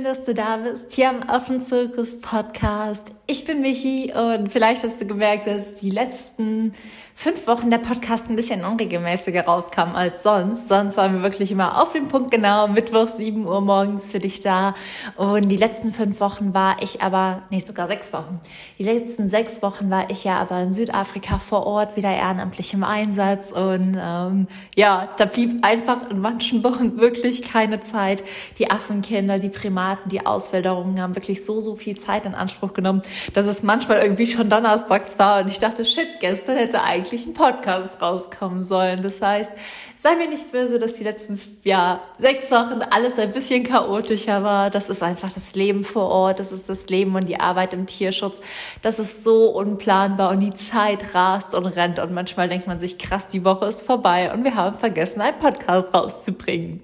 schön, dass du da bist, hier am Affenzirkus Podcast. Ich bin Michi und vielleicht hast du gemerkt, dass die letzten fünf Wochen der Podcast ein bisschen unregelmäßiger rauskam als sonst. Sonst waren wir wirklich immer auf den Punkt genau, Mittwoch 7 Uhr morgens für dich da. Und die letzten fünf Wochen war ich aber, nee, sogar sechs Wochen. Die letzten sechs Wochen war ich ja aber in Südafrika vor Ort, wieder ehrenamtlich im Einsatz. Und ähm, ja, da blieb einfach in manchen Wochen wirklich keine Zeit. Die Affenkinder, die Primaten, die Auswilderungen haben wirklich so, so viel Zeit in Anspruch genommen, dass es manchmal irgendwie schon donnerstags war. Und ich dachte, shit, gestern hätte eigentlich eigentlich ein Podcast rauskommen sollen. Das heißt, sei mir nicht böse, dass die letzten ja, sechs Wochen alles ein bisschen chaotischer war. Das ist einfach das Leben vor Ort. Das ist das Leben und die Arbeit im Tierschutz. Das ist so unplanbar und die Zeit rast und rennt. Und manchmal denkt man sich, krass, die Woche ist vorbei und wir haben vergessen, einen Podcast rauszubringen.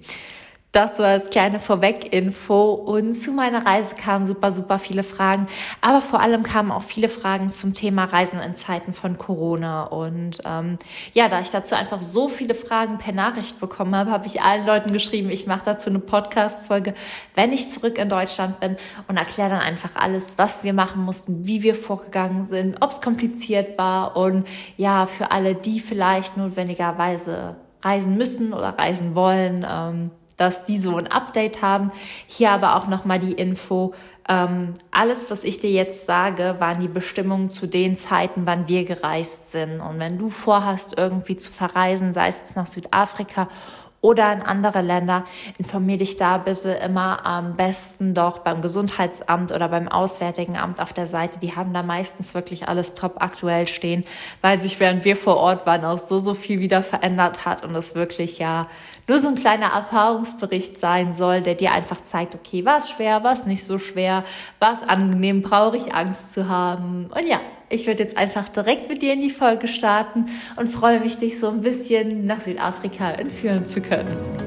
Das so als kleine Vorweg-Info. Und zu meiner Reise kamen super, super viele Fragen. Aber vor allem kamen auch viele Fragen zum Thema Reisen in Zeiten von Corona. Und ähm, ja, da ich dazu einfach so viele Fragen per Nachricht bekommen habe, habe ich allen Leuten geschrieben, ich mache dazu eine Podcast-Folge, wenn ich zurück in Deutschland bin und erkläre dann einfach alles, was wir machen mussten, wie wir vorgegangen sind, ob es kompliziert war und ja, für alle, die vielleicht notwendigerweise reisen müssen oder reisen wollen. Ähm, dass die so ein Update haben. Hier aber auch nochmal die Info. Ähm, alles, was ich dir jetzt sage, waren die Bestimmungen zu den Zeiten, wann wir gereist sind. Und wenn du vorhast, irgendwie zu verreisen, sei es jetzt nach Südafrika oder in andere Länder, informier dich da bitte immer am besten doch beim Gesundheitsamt oder beim Auswärtigen Amt auf der Seite. Die haben da meistens wirklich alles top aktuell stehen, weil sich während wir vor Ort waren auch so, so viel wieder verändert hat und es wirklich ja nur so ein kleiner Erfahrungsbericht sein soll, der dir einfach zeigt, okay, war es schwer, war es nicht so schwer, war es angenehm, brauche ich Angst zu haben. Und ja, ich würde jetzt einfach direkt mit dir in die Folge starten und freue mich, dich so ein bisschen nach Südafrika entführen zu können.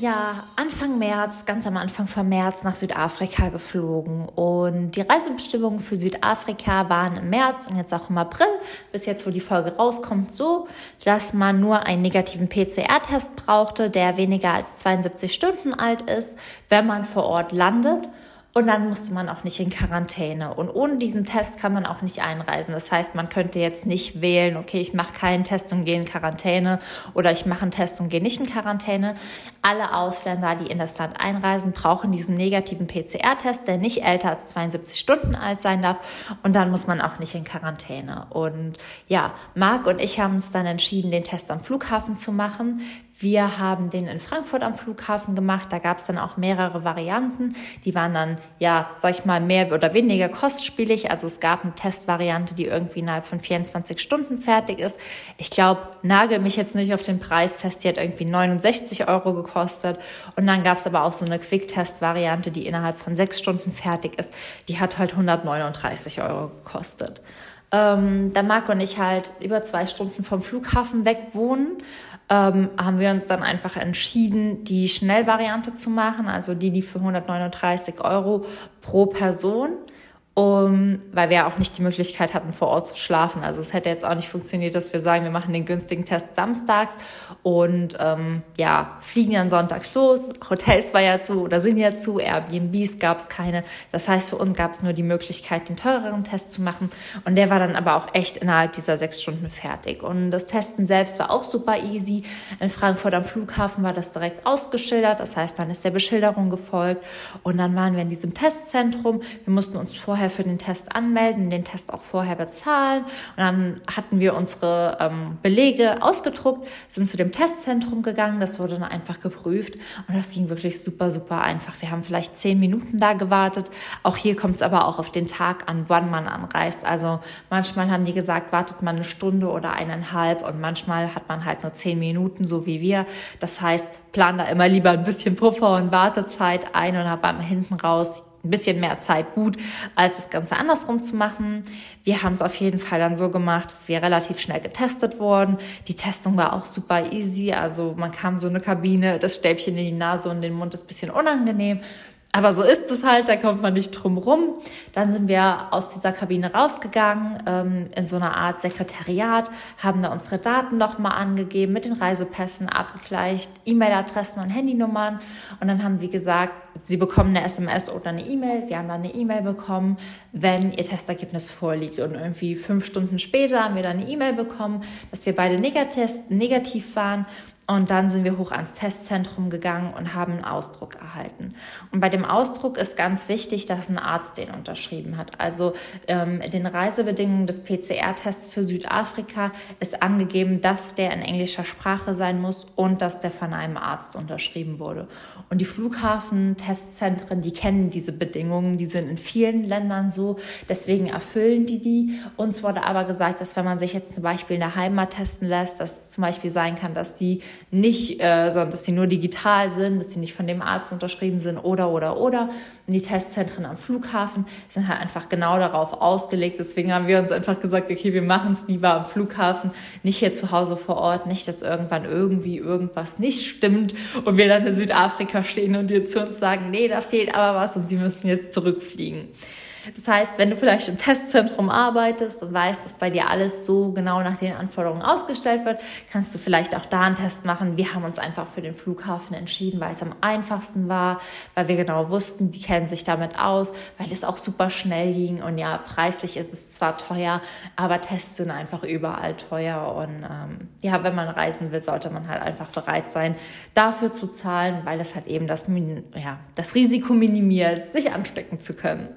Ja Anfang März, ganz am Anfang von März nach Südafrika geflogen und die Reisebestimmungen für Südafrika waren im März und jetzt auch im April, bis jetzt, wo die Folge rauskommt, so, dass man nur einen negativen PCR-Test brauchte, der weniger als 72 Stunden alt ist, wenn man vor Ort landet. Und dann musste man auch nicht in Quarantäne. Und ohne diesen Test kann man auch nicht einreisen. Das heißt, man könnte jetzt nicht wählen, okay, ich mache keinen Test und gehe in Quarantäne oder ich mache einen Test und gehe nicht in Quarantäne. Alle Ausländer, die in das Land einreisen, brauchen diesen negativen PCR-Test, der nicht älter als 72 Stunden alt sein darf. Und dann muss man auch nicht in Quarantäne. Und ja, Marc und ich haben uns dann entschieden, den Test am Flughafen zu machen. Wir haben den in Frankfurt am Flughafen gemacht. Da gab es dann auch mehrere Varianten. Die waren dann, ja, sag ich mal, mehr oder weniger kostspielig. Also es gab eine Testvariante, die irgendwie innerhalb von 24 Stunden fertig ist. Ich glaube, nagel mich jetzt nicht auf den Preis fest. Die hat irgendwie 69 Euro gekostet. Und dann gab es aber auch so eine Quick-Test-Variante, die innerhalb von sechs Stunden fertig ist. Die hat halt 139 Euro gekostet. Ähm, da Marco und ich halt über zwei Stunden vom Flughafen weg wohnen ähm, haben wir uns dann einfach entschieden, die Schnellvariante zu machen, also die, die für 139 Euro pro Person um, weil wir ja auch nicht die Möglichkeit hatten, vor Ort zu schlafen. Also es hätte jetzt auch nicht funktioniert, dass wir sagen, wir machen den günstigen Test samstags und ähm, ja, fliegen dann sonntags los. Hotels war ja zu oder sind ja zu, Airbnbs gab es keine. Das heißt, für uns gab es nur die Möglichkeit, den teureren Test zu machen. Und der war dann aber auch echt innerhalb dieser sechs Stunden fertig. Und das Testen selbst war auch super easy. In Frankfurt am Flughafen war das direkt ausgeschildert. Das heißt, man ist der Beschilderung gefolgt. Und dann waren wir in diesem Testzentrum. Wir mussten uns vorher vorher für den Test anmelden, den Test auch vorher bezahlen. Und dann hatten wir unsere ähm, Belege ausgedruckt, sind zu dem Testzentrum gegangen, das wurde dann einfach geprüft und das ging wirklich super, super einfach. Wir haben vielleicht zehn Minuten da gewartet. Auch hier kommt es aber auch auf den Tag an, wann man anreist. Also manchmal haben die gesagt, wartet man eine Stunde oder eineinhalb und manchmal hat man halt nur zehn Minuten, so wie wir. Das heißt, plan da immer lieber ein bisschen Puffer und Wartezeit ein und habe hinten raus ein bisschen mehr Zeit gut, als das Ganze andersrum zu machen. Wir haben es auf jeden Fall dann so gemacht, dass wir relativ schnell getestet wurden. Die Testung war auch super easy. Also man kam so eine Kabine, das Stäbchen in die Nase und den Mund ist bisschen unangenehm. Aber so ist es halt, da kommt man nicht drum rum. Dann sind wir aus dieser Kabine rausgegangen ähm, in so einer Art Sekretariat, haben da unsere Daten nochmal angegeben, mit den Reisepässen abgegleicht, E-Mail-Adressen und Handynummern. Und dann haben wir gesagt, Sie bekommen eine SMS oder eine E-Mail. Wir haben dann eine E-Mail bekommen, wenn Ihr Testergebnis vorliegt. Und irgendwie fünf Stunden später haben wir dann eine E-Mail bekommen, dass wir beide negativ waren und dann sind wir hoch ans Testzentrum gegangen und haben einen Ausdruck erhalten. Und bei dem Ausdruck ist ganz wichtig, dass ein Arzt den unterschrieben hat. Also ähm, den Reisebedingungen des PCR-Tests für Südafrika ist angegeben, dass der in englischer Sprache sein muss und dass der von einem Arzt unterschrieben wurde. Und die Flughafen-Testzentren, die kennen diese Bedingungen, die sind in vielen Ländern so, deswegen erfüllen die die. Uns wurde aber gesagt, dass wenn man sich jetzt zum Beispiel in der Heimat testen lässt, dass zum Beispiel sein kann, dass die nicht, äh, sondern dass sie nur digital sind, dass sie nicht von dem Arzt unterschrieben sind oder, oder, oder. Und die Testzentren am Flughafen sind halt einfach genau darauf ausgelegt. Deswegen haben wir uns einfach gesagt, okay, wir machen es lieber am Flughafen, nicht hier zu Hause vor Ort, nicht, dass irgendwann irgendwie irgendwas nicht stimmt und wir dann in Südafrika stehen und dir zu uns sagen, nee, da fehlt aber was und sie müssen jetzt zurückfliegen. Das heißt, wenn du vielleicht im Testzentrum arbeitest und weißt, dass bei dir alles so genau nach den Anforderungen ausgestellt wird, kannst du vielleicht auch da einen Test machen. Wir haben uns einfach für den Flughafen entschieden, weil es am einfachsten war, weil wir genau wussten, die kennen sich damit aus, weil es auch super schnell ging und ja, preislich ist es zwar teuer, aber Tests sind einfach überall teuer und ähm, ja, wenn man reisen will, sollte man halt einfach bereit sein, dafür zu zahlen, weil es halt eben das, ja, das Risiko minimiert, sich anstecken zu können.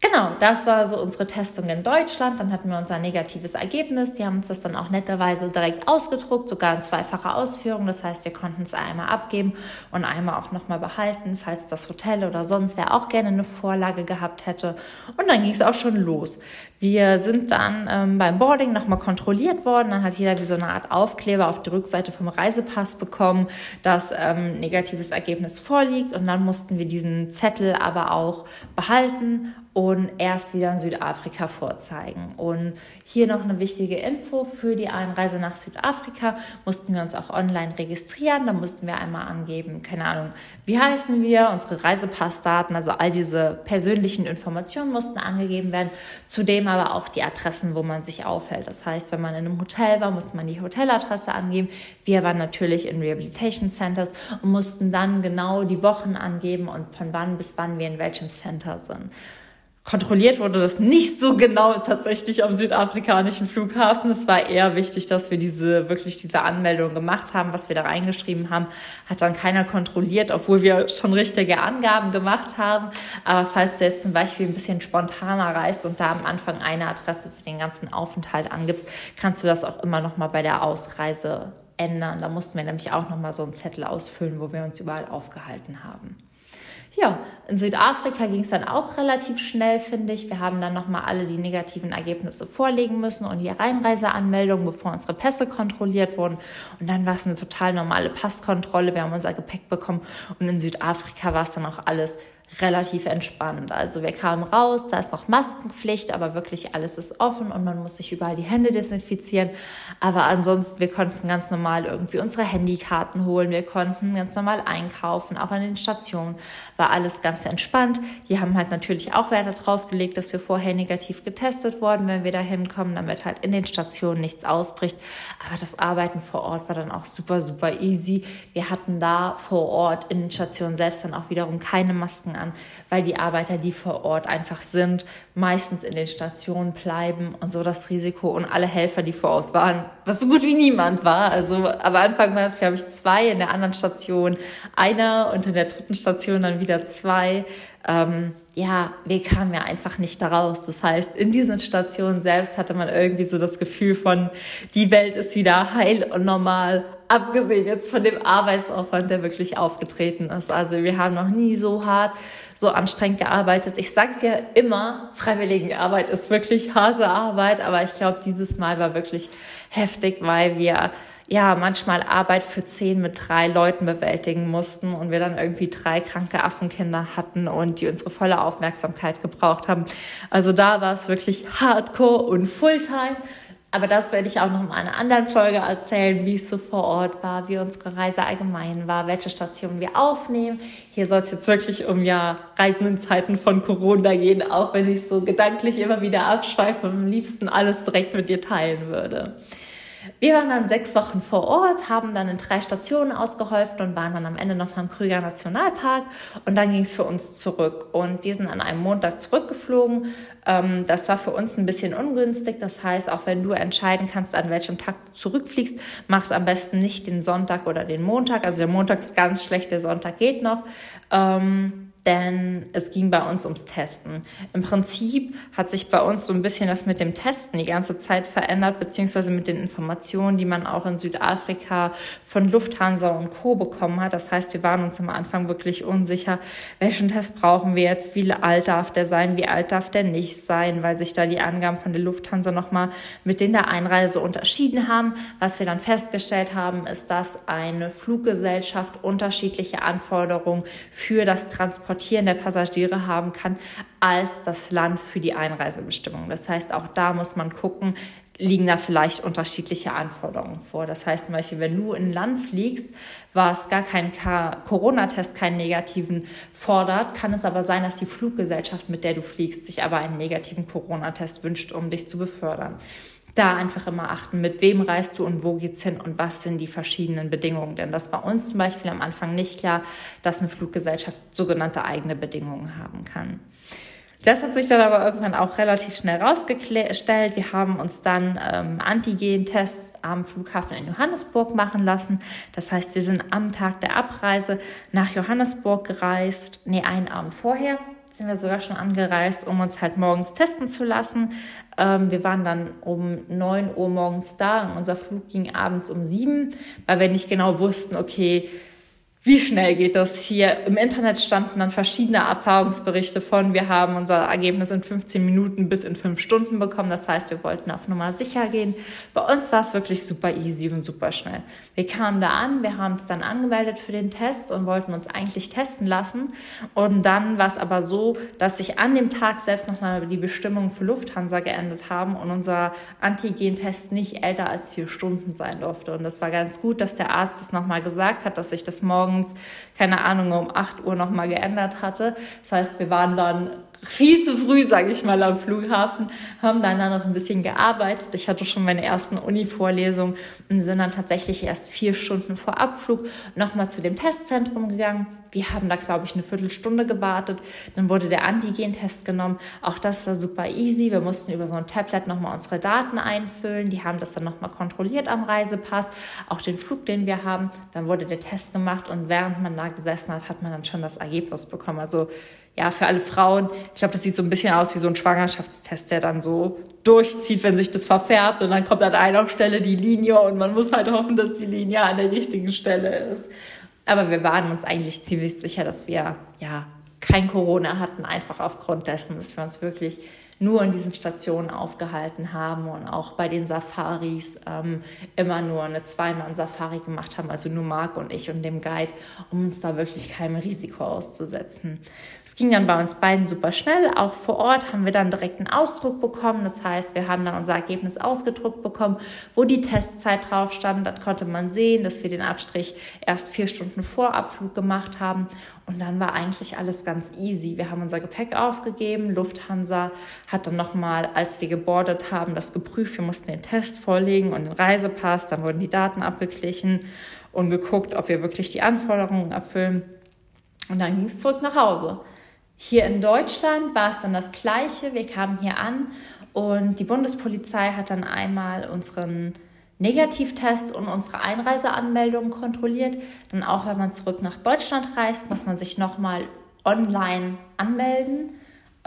Genau, das war so unsere Testung in Deutschland. Dann hatten wir unser negatives Ergebnis. Die haben uns das dann auch netterweise direkt ausgedruckt, sogar in zweifacher Ausführung. Das heißt, wir konnten es einmal abgeben und einmal auch nochmal behalten, falls das Hotel oder sonst wer auch gerne eine Vorlage gehabt hätte. Und dann ging es auch schon los. Wir sind dann ähm, beim Boarding nochmal kontrolliert worden. Dann hat jeder wie so eine Art Aufkleber auf die Rückseite vom Reisepass bekommen, dass ähm, negatives Ergebnis vorliegt. Und dann mussten wir diesen Zettel aber auch behalten und erst wieder in Südafrika vorzeigen. Und hier noch eine wichtige Info für die Einreise nach Südafrika mussten wir uns auch online registrieren. Da mussten wir einmal angeben, keine Ahnung, wie heißen wir, unsere Reisepassdaten, also all diese persönlichen Informationen mussten angegeben werden. Zudem aber auch die Adressen, wo man sich aufhält. Das heißt, wenn man in einem Hotel war, musste man die Hoteladresse angeben. Wir waren natürlich in Rehabilitation Centers und mussten dann genau die Wochen angeben und von wann bis wann wir in welchem Center sind kontrolliert wurde das nicht so genau tatsächlich am südafrikanischen Flughafen. Es war eher wichtig, dass wir diese, wirklich diese Anmeldung gemacht haben. Was wir da reingeschrieben haben, hat dann keiner kontrolliert, obwohl wir schon richtige Angaben gemacht haben. Aber falls du jetzt zum Beispiel ein bisschen spontaner reist und da am Anfang eine Adresse für den ganzen Aufenthalt angibst, kannst du das auch immer noch mal bei der Ausreise ändern. Da mussten wir nämlich auch noch mal so einen Zettel ausfüllen, wo wir uns überall aufgehalten haben. Ja, in Südafrika ging es dann auch relativ schnell, finde ich. Wir haben dann nochmal alle die negativen Ergebnisse vorlegen müssen und die Reinreiseanmeldung, bevor unsere Pässe kontrolliert wurden. Und dann war es eine total normale Passkontrolle. Wir haben unser Gepäck bekommen und in Südafrika war es dann auch alles relativ entspannt. Also wir kamen raus, da ist noch Maskenpflicht, aber wirklich alles ist offen und man muss sich überall die Hände desinfizieren. Aber ansonsten, wir konnten ganz normal irgendwie unsere Handykarten holen, wir konnten ganz normal einkaufen, auch an den Stationen war alles ganz entspannt. Die haben halt natürlich auch Wert darauf gelegt, dass wir vorher negativ getestet wurden, wenn wir da hinkommen, damit halt in den Stationen nichts ausbricht. Aber das Arbeiten vor Ort war dann auch super, super easy. Wir hatten da vor Ort in den Stationen selbst dann auch wiederum keine Masken an, weil die Arbeiter, die vor Ort einfach sind, meistens in den Stationen bleiben und so das Risiko und alle Helfer, die vor Ort waren, was so gut wie niemand war. Also am Anfang waren es, glaube ich, zwei, in der anderen Station einer und in der dritten Station dann wieder zwei. Ähm, ja, wir kamen ja einfach nicht daraus. Das heißt, in diesen Stationen selbst hatte man irgendwie so das Gefühl von, die Welt ist wieder heil und normal, abgesehen jetzt von dem Arbeitsaufwand, der wirklich aufgetreten ist. Also wir haben noch nie so hart, so anstrengend gearbeitet. Ich sage es ja immer, Freiwilligenarbeit ist wirklich harte Arbeit, aber ich glaube, dieses Mal war wirklich heftig, weil wir ja, manchmal Arbeit für zehn mit drei Leuten bewältigen mussten und wir dann irgendwie drei kranke Affenkinder hatten und die unsere volle Aufmerksamkeit gebraucht haben. Also da war es wirklich Hardcore und Fulltime. Aber das werde ich auch noch in einer anderen Folge erzählen, wie es so vor Ort war, wie unsere Reise allgemein war, welche Stationen wir aufnehmen. Hier soll es jetzt wirklich um ja Reisen in Zeiten von Corona gehen, auch wenn ich so gedanklich immer wieder abschweife und am liebsten alles direkt mit dir teilen würde. Wir waren dann sechs Wochen vor Ort, haben dann in drei Stationen ausgeholfen und waren dann am Ende noch mal im Krüger Nationalpark. Und dann ging es für uns zurück. Und wir sind an einem Montag zurückgeflogen. Ähm, das war für uns ein bisschen ungünstig. Das heißt, auch wenn du entscheiden kannst, an welchem Tag du zurückfliegst, mach es am besten nicht den Sonntag oder den Montag. Also der Montag ist ganz schlecht, der Sonntag geht noch. Ähm, denn es ging bei uns ums Testen. Im Prinzip hat sich bei uns so ein bisschen das mit dem Testen die ganze Zeit verändert, beziehungsweise mit den Informationen, die man auch in Südafrika von Lufthansa und Co. bekommen hat. Das heißt, wir waren uns am Anfang wirklich unsicher, welchen Test brauchen wir jetzt, wie alt darf der sein, wie alt darf der nicht sein, weil sich da die Angaben von der Lufthansa nochmal mit denen der Einreise unterschieden haben. Was wir dann festgestellt haben, ist, dass eine Fluggesellschaft unterschiedliche Anforderungen für das Transport Transportieren der Passagiere haben kann als das Land für die Einreisebestimmung. Das heißt, auch da muss man gucken, liegen da vielleicht unterschiedliche Anforderungen vor. Das heißt zum Beispiel, wenn du in ein Land fliegst, was gar keinen Corona-Test, keinen negativen fordert, kann es aber sein, dass die Fluggesellschaft, mit der du fliegst, sich aber einen negativen Corona-Test wünscht, um dich zu befördern da einfach immer achten, mit wem reist du und wo geht's hin und was sind die verschiedenen Bedingungen. Denn das war uns zum Beispiel am Anfang nicht klar, dass eine Fluggesellschaft sogenannte eigene Bedingungen haben kann. Das hat sich dann aber irgendwann auch relativ schnell rausgestellt. Wir haben uns dann ähm, Antigen-Tests am Flughafen in Johannesburg machen lassen. Das heißt, wir sind am Tag der Abreise nach Johannesburg gereist, nee, einen Abend vorher sind wir sogar schon angereist, um uns halt morgens testen zu lassen. Ähm, wir waren dann um 9 Uhr morgens da und unser Flug ging abends um 7, weil wir nicht genau wussten, okay, wie schnell geht das hier? Im Internet standen dann verschiedene Erfahrungsberichte von, wir haben unser Ergebnis in 15 Minuten bis in 5 Stunden bekommen. Das heißt, wir wollten auf Nummer sicher gehen. Bei uns war es wirklich super easy und super schnell. Wir kamen da an, wir haben uns dann angemeldet für den Test und wollten uns eigentlich testen lassen. Und dann war es aber so, dass sich an dem Tag selbst nochmal die Bestimmungen für Lufthansa geändert haben und unser Antigen-Test nicht älter als vier Stunden sein durfte. Und das war ganz gut, dass der Arzt das nochmal gesagt hat, dass sich das morgen morgens, keine Ahnung, um 8 Uhr nochmal geändert hatte. Das heißt, wir waren dann viel zu früh, sage ich mal, am Flughafen, haben dann da noch ein bisschen gearbeitet. Ich hatte schon meine ersten Uni-Vorlesungen und sind dann tatsächlich erst vier Stunden vor Abflug nochmal zu dem Testzentrum gegangen. Wir haben da, glaube ich, eine Viertelstunde gewartet. Dann wurde der Antigen-Test genommen. Auch das war super easy. Wir mussten über so ein Tablet nochmal unsere Daten einfüllen. Die haben das dann nochmal kontrolliert am Reisepass, auch den Flug, den wir haben. Dann wurde der Test gemacht und während man da gesessen hat, hat man dann schon das Ergebnis bekommen. Also ja, für alle Frauen, ich glaube, das sieht so ein bisschen aus wie so ein Schwangerschaftstest, der dann so durchzieht, wenn sich das verfärbt und dann kommt an einer Stelle die Linie und man muss halt hoffen, dass die Linie an der richtigen Stelle ist. Aber wir waren uns eigentlich ziemlich sicher, dass wir ja kein Corona hatten, einfach aufgrund dessen, dass wir uns wirklich nur in diesen Stationen aufgehalten haben und auch bei den Safaris ähm, immer nur eine Zweimann-Safari gemacht haben, also nur Marc und ich und dem Guide, um uns da wirklich keinem Risiko auszusetzen. Es ging dann bei uns beiden super schnell. Auch vor Ort haben wir dann direkt einen Ausdruck bekommen. Das heißt, wir haben dann unser Ergebnis ausgedruckt bekommen, wo die Testzeit drauf stand. Dann konnte man sehen, dass wir den Abstrich erst vier Stunden vor Abflug gemacht haben. Und dann war eigentlich alles ganz easy. Wir haben unser Gepäck aufgegeben. Lufthansa hat dann nochmal, als wir gebordet haben, das geprüft. Wir mussten den Test vorlegen und den Reisepass. Dann wurden die Daten abgeglichen und geguckt, ob wir wirklich die Anforderungen erfüllen. Und dann ging es zurück nach Hause. Hier in Deutschland war es dann das Gleiche. Wir kamen hier an und die Bundespolizei hat dann einmal unseren Negativtest und unsere Einreiseanmeldung kontrolliert. Dann auch, wenn man zurück nach Deutschland reist, muss man sich nochmal online anmelden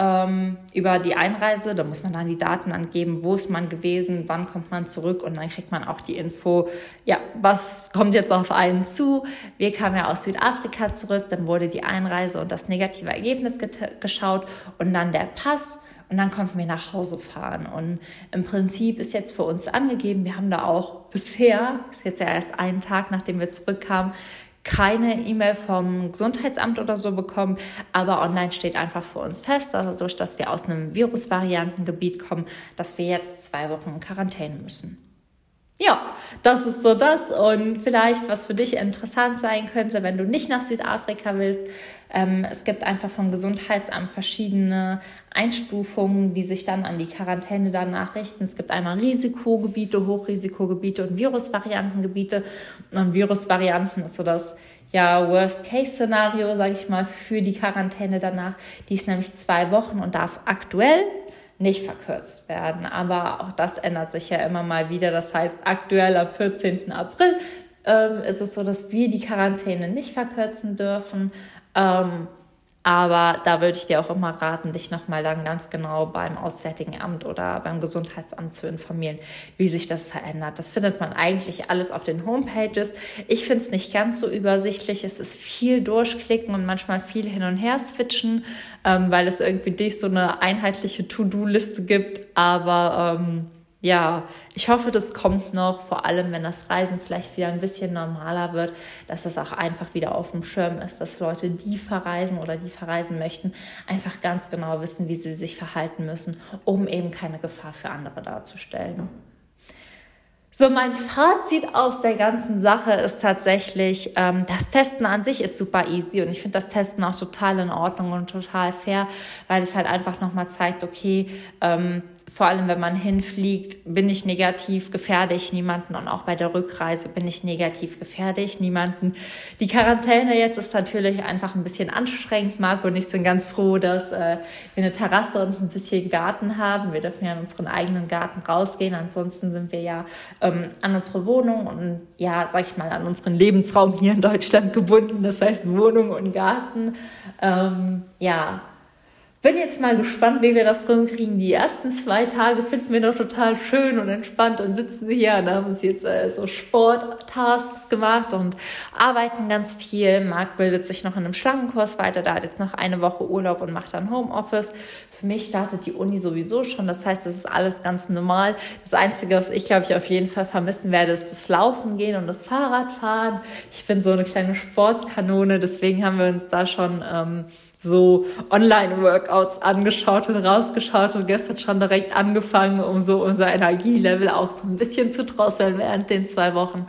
ähm, über die Einreise. Da muss man dann die Daten angeben, wo ist man gewesen, wann kommt man zurück und dann kriegt man auch die Info, ja, was kommt jetzt auf einen zu. Wir kamen ja aus Südafrika zurück, dann wurde die Einreise und das negative Ergebnis geschaut und dann der Pass. Und dann konnten wir nach Hause fahren. Und im Prinzip ist jetzt für uns angegeben, wir haben da auch bisher, ist jetzt ja erst einen Tag, nachdem wir zurückkamen, keine E-Mail vom Gesundheitsamt oder so bekommen, aber online steht einfach für uns fest, dadurch, dass wir aus einem Virusvariantengebiet kommen, dass wir jetzt zwei Wochen in Quarantäne müssen. Ja, das ist so das und vielleicht, was für dich interessant sein könnte, wenn du nicht nach Südafrika willst. Ähm, es gibt einfach vom Gesundheitsamt verschiedene Einstufungen, die sich dann an die Quarantäne danach richten. Es gibt einmal Risikogebiete, Hochrisikogebiete und Virusvariantengebiete. Und Virusvarianten ist so das ja, Worst-Case-Szenario, sage ich mal, für die Quarantäne danach. Die ist nämlich zwei Wochen und darf aktuell nicht verkürzt werden. Aber auch das ändert sich ja immer mal wieder. Das heißt, aktuell am 14. April ähm, ist es so, dass wir die Quarantäne nicht verkürzen dürfen. Ähm, aber da würde ich dir auch immer raten, dich nochmal dann ganz genau beim Auswärtigen Amt oder beim Gesundheitsamt zu informieren, wie sich das verändert. Das findet man eigentlich alles auf den Homepages. Ich finde es nicht ganz so übersichtlich. Es ist viel durchklicken und manchmal viel hin und her switchen, ähm, weil es irgendwie nicht so eine einheitliche To-Do-Liste gibt. Aber ähm, ja, ich hoffe, das kommt noch, vor allem wenn das Reisen vielleicht wieder ein bisschen normaler wird, dass es auch einfach wieder auf dem Schirm ist, dass Leute, die verreisen oder die verreisen möchten, einfach ganz genau wissen, wie sie sich verhalten müssen, um eben keine Gefahr für andere darzustellen. So, mein Fazit aus der ganzen Sache ist tatsächlich, ähm, das Testen an sich ist super easy und ich finde das Testen auch total in Ordnung und total fair, weil es halt einfach nochmal zeigt, okay, ähm, vor allem wenn man hinfliegt, bin ich negativ, gefährde ich niemanden und auch bei der Rückreise bin ich negativ, gefährde ich niemanden. Die Quarantäne jetzt ist natürlich einfach ein bisschen anstrengend, Marco und ich sind ganz froh, dass äh, wir eine Terrasse und ein bisschen Garten haben. Wir dürfen ja in unseren eigenen Garten rausgehen, ansonsten sind wir ja ähm, an unsere Wohnung und ja, sag ich mal, an unseren Lebensraum hier in Deutschland gebunden, das heißt Wohnung und Garten. Ähm, ja, bin jetzt mal gespannt, wie wir das rumkriegen. Die ersten zwei Tage finden wir noch total schön und entspannt und sitzen hier und haben uns jetzt äh, so Sporttasks gemacht und arbeiten ganz viel. Marc bildet sich noch in einem Schlangenkurs weiter. Da hat jetzt noch eine Woche Urlaub und macht dann Homeoffice. Für mich startet die Uni sowieso schon. Das heißt, das ist alles ganz normal. Das Einzige, was ich, glaube ich, auf jeden Fall vermissen werde, ist das Laufen gehen und das Fahrradfahren. Ich bin so eine kleine Sportskanone. Deswegen haben wir uns da schon... Ähm, so Online-Workouts angeschaut und rausgeschaut und gestern schon direkt angefangen, um so unser Energielevel auch so ein bisschen zu drosseln während den zwei Wochen.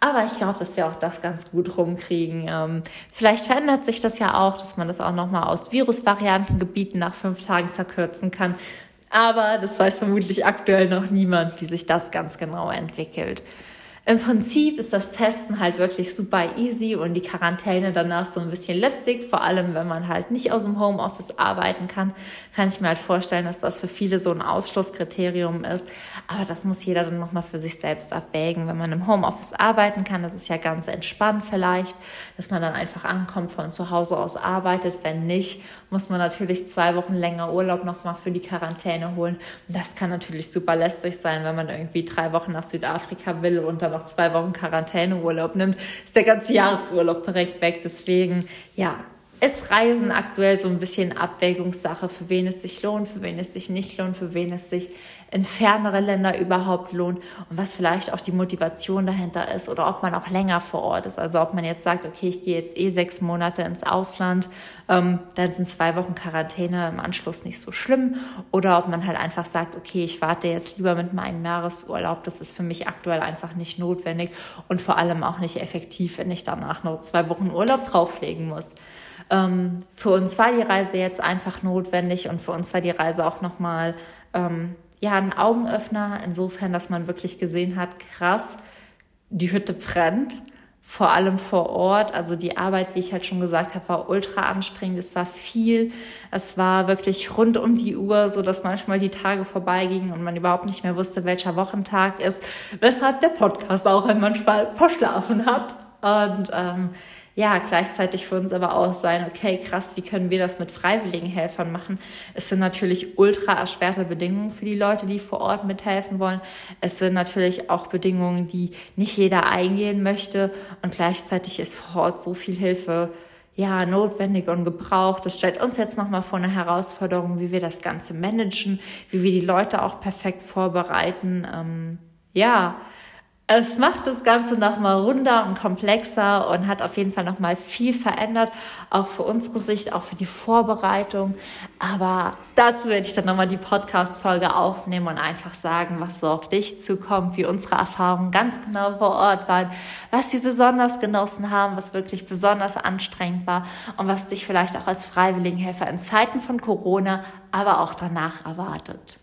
Aber ich glaube, dass wir auch das ganz gut rumkriegen. Ähm, vielleicht verändert sich das ja auch, dass man das auch nochmal aus Virusvariantengebieten nach fünf Tagen verkürzen kann. Aber das weiß vermutlich aktuell noch niemand, wie sich das ganz genau entwickelt. Im Prinzip ist das Testen halt wirklich super easy und die Quarantäne danach so ein bisschen lästig, vor allem wenn man halt nicht aus dem Homeoffice arbeiten kann, kann ich mir halt vorstellen, dass das für viele so ein Ausschlusskriterium ist. Aber das muss jeder dann nochmal für sich selbst abwägen. Wenn man im Homeoffice arbeiten kann, das ist ja ganz entspannt vielleicht, dass man dann einfach ankommt, von zu Hause aus arbeitet. Wenn nicht, muss man natürlich zwei Wochen länger Urlaub nochmal für die Quarantäne holen. Und das kann natürlich super lästig sein, wenn man irgendwie drei Wochen nach Südafrika will und dann noch zwei Wochen Quarantäneurlaub nimmt, ist der ganze Jahresurlaub direkt weg. Deswegen, ja, ist Reisen aktuell so ein bisschen Abwägungssache, für wen es sich lohnt, für wen es sich nicht lohnt, für wen es sich in fernere Länder überhaupt lohnt und was vielleicht auch die Motivation dahinter ist oder ob man auch länger vor Ort ist. Also ob man jetzt sagt, okay, ich gehe jetzt eh sechs Monate ins Ausland, ähm, dann sind zwei Wochen Quarantäne im Anschluss nicht so schlimm oder ob man halt einfach sagt, okay, ich warte jetzt lieber mit meinem Jahresurlaub, das ist für mich aktuell einfach nicht notwendig und vor allem auch nicht effektiv, wenn ich danach noch zwei Wochen Urlaub drauflegen muss. Ähm, für uns war die Reise jetzt einfach notwendig und für uns war die Reise auch nochmal ähm, ja, ein Augenöffner, insofern, dass man wirklich gesehen hat, krass, die Hütte brennt, vor allem vor Ort. Also die Arbeit, wie ich halt schon gesagt habe, war ultra anstrengend. Es war viel. Es war wirklich rund um die Uhr, so dass manchmal die Tage vorbeigingen und man überhaupt nicht mehr wusste, welcher Wochentag ist. Weshalb der Podcast auch manchmal verschlafen hat. Und ähm, ja, gleichzeitig für uns aber auch sein, okay, krass, wie können wir das mit freiwilligen Helfern machen? Es sind natürlich ultra erschwerte Bedingungen für die Leute, die vor Ort mithelfen wollen. Es sind natürlich auch Bedingungen, die nicht jeder eingehen möchte und gleichzeitig ist vor Ort so viel Hilfe ja, notwendig und gebraucht. Das stellt uns jetzt nochmal vor eine Herausforderung, wie wir das Ganze managen, wie wir die Leute auch perfekt vorbereiten. Ähm, ja, es macht das Ganze nochmal runder und komplexer und hat auf jeden Fall nochmal viel verändert, auch für unsere Sicht, auch für die Vorbereitung. Aber dazu werde ich dann nochmal die Podcast-Folge aufnehmen und einfach sagen, was so auf dich zukommt, wie unsere Erfahrungen ganz genau vor Ort waren, was wir besonders genossen haben, was wirklich besonders anstrengend war und was dich vielleicht auch als Freiwilligenhelfer in Zeiten von Corona, aber auch danach erwartet.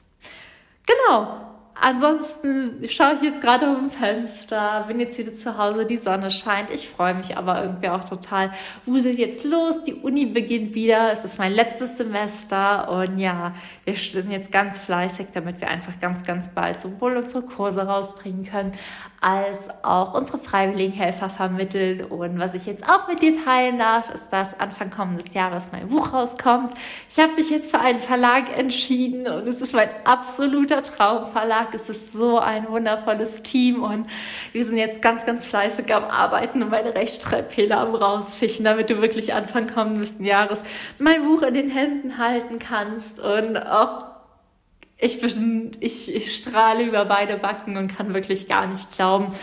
Genau, Ansonsten schaue ich jetzt gerade um Fenster, bin jetzt wieder zu Hause, die Sonne scheint. Ich freue mich aber irgendwie auch total. Wusel jetzt los, die Uni beginnt wieder. Es ist mein letztes Semester und ja, wir sind jetzt ganz fleißig, damit wir einfach ganz, ganz bald sowohl unsere Kurse rausbringen können, als auch unsere Freiwilligenhelfer vermitteln. Und was ich jetzt auch mit dir teilen darf, ist, dass Anfang kommendes Jahres mein Buch rauskommt. Ich habe mich jetzt für einen Verlag entschieden und es ist mein absoluter Traumverlag. Es ist so ein wundervolles Team und wir sind jetzt ganz, ganz fleißig am Arbeiten und meine Rechtschreibfehler am rausfischen, damit du wirklich Anfang kommenden Jahres mein Buch in den Händen halten kannst und auch ich bin, ich, ich strahle über beide Backen und kann wirklich gar nicht glauben,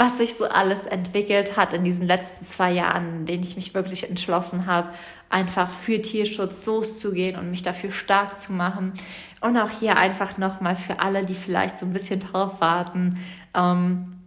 was sich so alles entwickelt hat in diesen letzten zwei Jahren, in denen ich mich wirklich entschlossen habe, einfach für Tierschutz loszugehen und mich dafür stark zu machen. Und auch hier einfach nochmal für alle, die vielleicht so ein bisschen drauf warten. Ähm,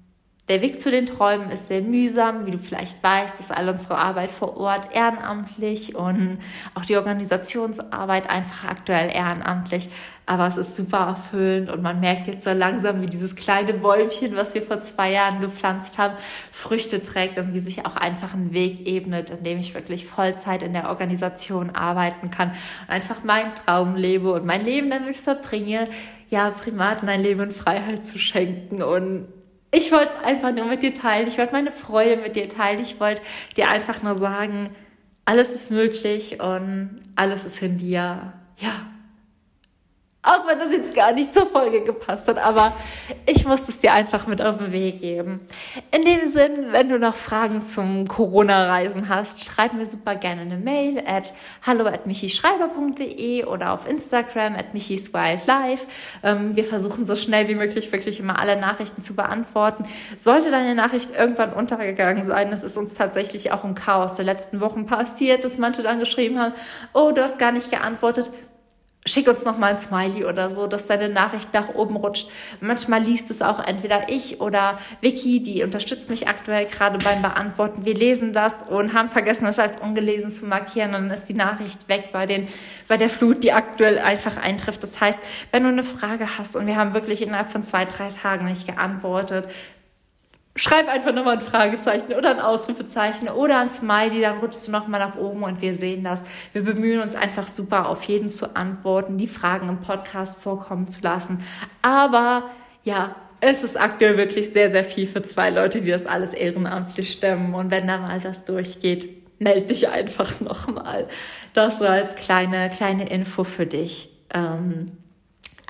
der Weg zu den Träumen ist sehr mühsam, wie du vielleicht weißt, ist all unsere Arbeit vor Ort ehrenamtlich und auch die Organisationsarbeit einfach aktuell ehrenamtlich. Aber es ist super erfüllend und man merkt jetzt so langsam, wie dieses kleine Bäumchen, was wir vor zwei Jahren gepflanzt haben, Früchte trägt und wie sich auch einfach ein Weg ebnet, in dem ich wirklich Vollzeit in der Organisation arbeiten kann und einfach meinen Traum lebe und mein Leben damit verbringe, ja, Primaten ein Leben in Freiheit zu schenken und ich wollte es einfach nur mit dir teilen. Ich wollte meine Freude mit dir teilen. Ich wollte dir einfach nur sagen, alles ist möglich und alles ist in dir. Ja, auch wenn das jetzt gar nicht zur Folge gepasst hat, aber ich musste es dir einfach mit auf den Weg geben. In dem Sinn, wenn du noch Fragen zum Corona-Reisen hast, schreib mir super gerne eine Mail at hallo at michischreiber.de oder auf Instagram at michiswildlife. Ähm, wir versuchen so schnell wie möglich wirklich immer alle Nachrichten zu beantworten. Sollte deine Nachricht irgendwann untergegangen sein, es ist uns tatsächlich auch im Chaos der letzten Wochen passiert, dass manche dann geschrieben haben, oh, du hast gar nicht geantwortet schick uns noch mal ein Smiley oder so, dass deine Nachricht nach oben rutscht. Manchmal liest es auch entweder ich oder Vicky, die unterstützt mich aktuell gerade beim Beantworten. Wir lesen das und haben vergessen, es als ungelesen zu markieren dann ist die Nachricht weg bei den, bei der Flut, die aktuell einfach eintrifft. Das heißt, wenn du eine Frage hast und wir haben wirklich innerhalb von zwei, drei Tagen nicht geantwortet, schreib einfach nochmal ein Fragezeichen oder ein Ausrufezeichen oder ein Smiley, dann rutschst du nochmal nach oben und wir sehen das. Wir bemühen uns einfach super, auf jeden zu antworten, die Fragen im Podcast vorkommen zu lassen. Aber ja, es ist aktuell wirklich sehr, sehr viel für zwei Leute, die das alles ehrenamtlich stemmen. Und wenn da mal das durchgeht, melde dich einfach nochmal. Das war als kleine, kleine Info für dich. Ähm,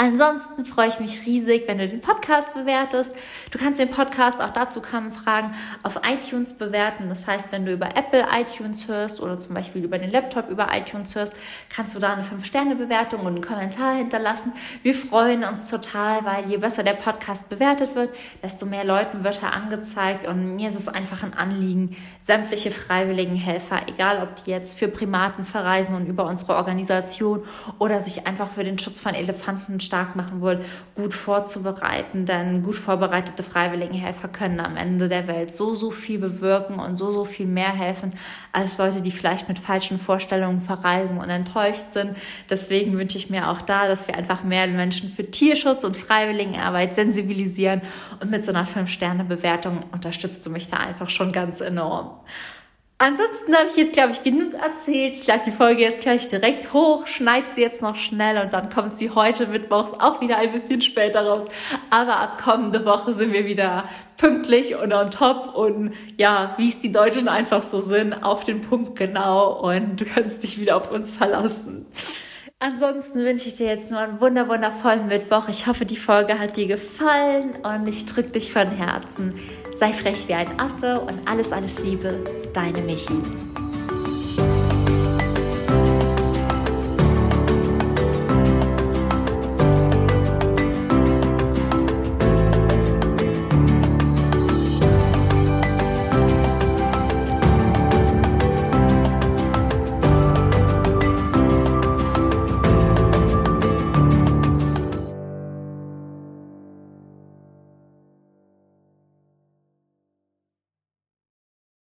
Ansonsten freue ich mich riesig, wenn du den Podcast bewertest. Du kannst den Podcast auch dazu kamen Fragen auf iTunes bewerten. Das heißt, wenn du über Apple iTunes hörst oder zum Beispiel über den Laptop über iTunes hörst, kannst du da eine 5-Sterne-Bewertung und einen Kommentar hinterlassen. Wir freuen uns total, weil je besser der Podcast bewertet wird, desto mehr Leuten wird er angezeigt. Und mir ist es einfach ein Anliegen, sämtliche freiwilligen Helfer, egal ob die jetzt für Primaten verreisen und über unsere Organisation oder sich einfach für den Schutz von Elefanten stark machen wollen, gut vorzubereiten, denn gut vorbereitete Freiwilligenhelfer können am Ende der Welt so, so viel bewirken und so, so viel mehr helfen als Leute, die vielleicht mit falschen Vorstellungen verreisen und enttäuscht sind. Deswegen wünsche ich mir auch da, dass wir einfach mehr Menschen für Tierschutz und Freiwilligenarbeit sensibilisieren und mit so einer 5-Sterne-Bewertung unterstützt du mich da einfach schon ganz enorm. Ansonsten habe ich jetzt, glaube ich, genug erzählt. Ich lade die Folge jetzt gleich direkt hoch, schneide sie jetzt noch schnell und dann kommt sie heute Mittwochs auch wieder ein bisschen später raus. Aber ab kommende Woche sind wir wieder pünktlich und on top und ja, wie es die Deutschen einfach so sind, auf den Punkt genau und du kannst dich wieder auf uns verlassen. Ansonsten wünsche ich dir jetzt nur einen wunder wundervollen Mittwoch. Ich hoffe, die Folge hat dir gefallen und ich drücke dich von Herzen. Sei frech wie ein Affe und alles, alles Liebe, deine Michi.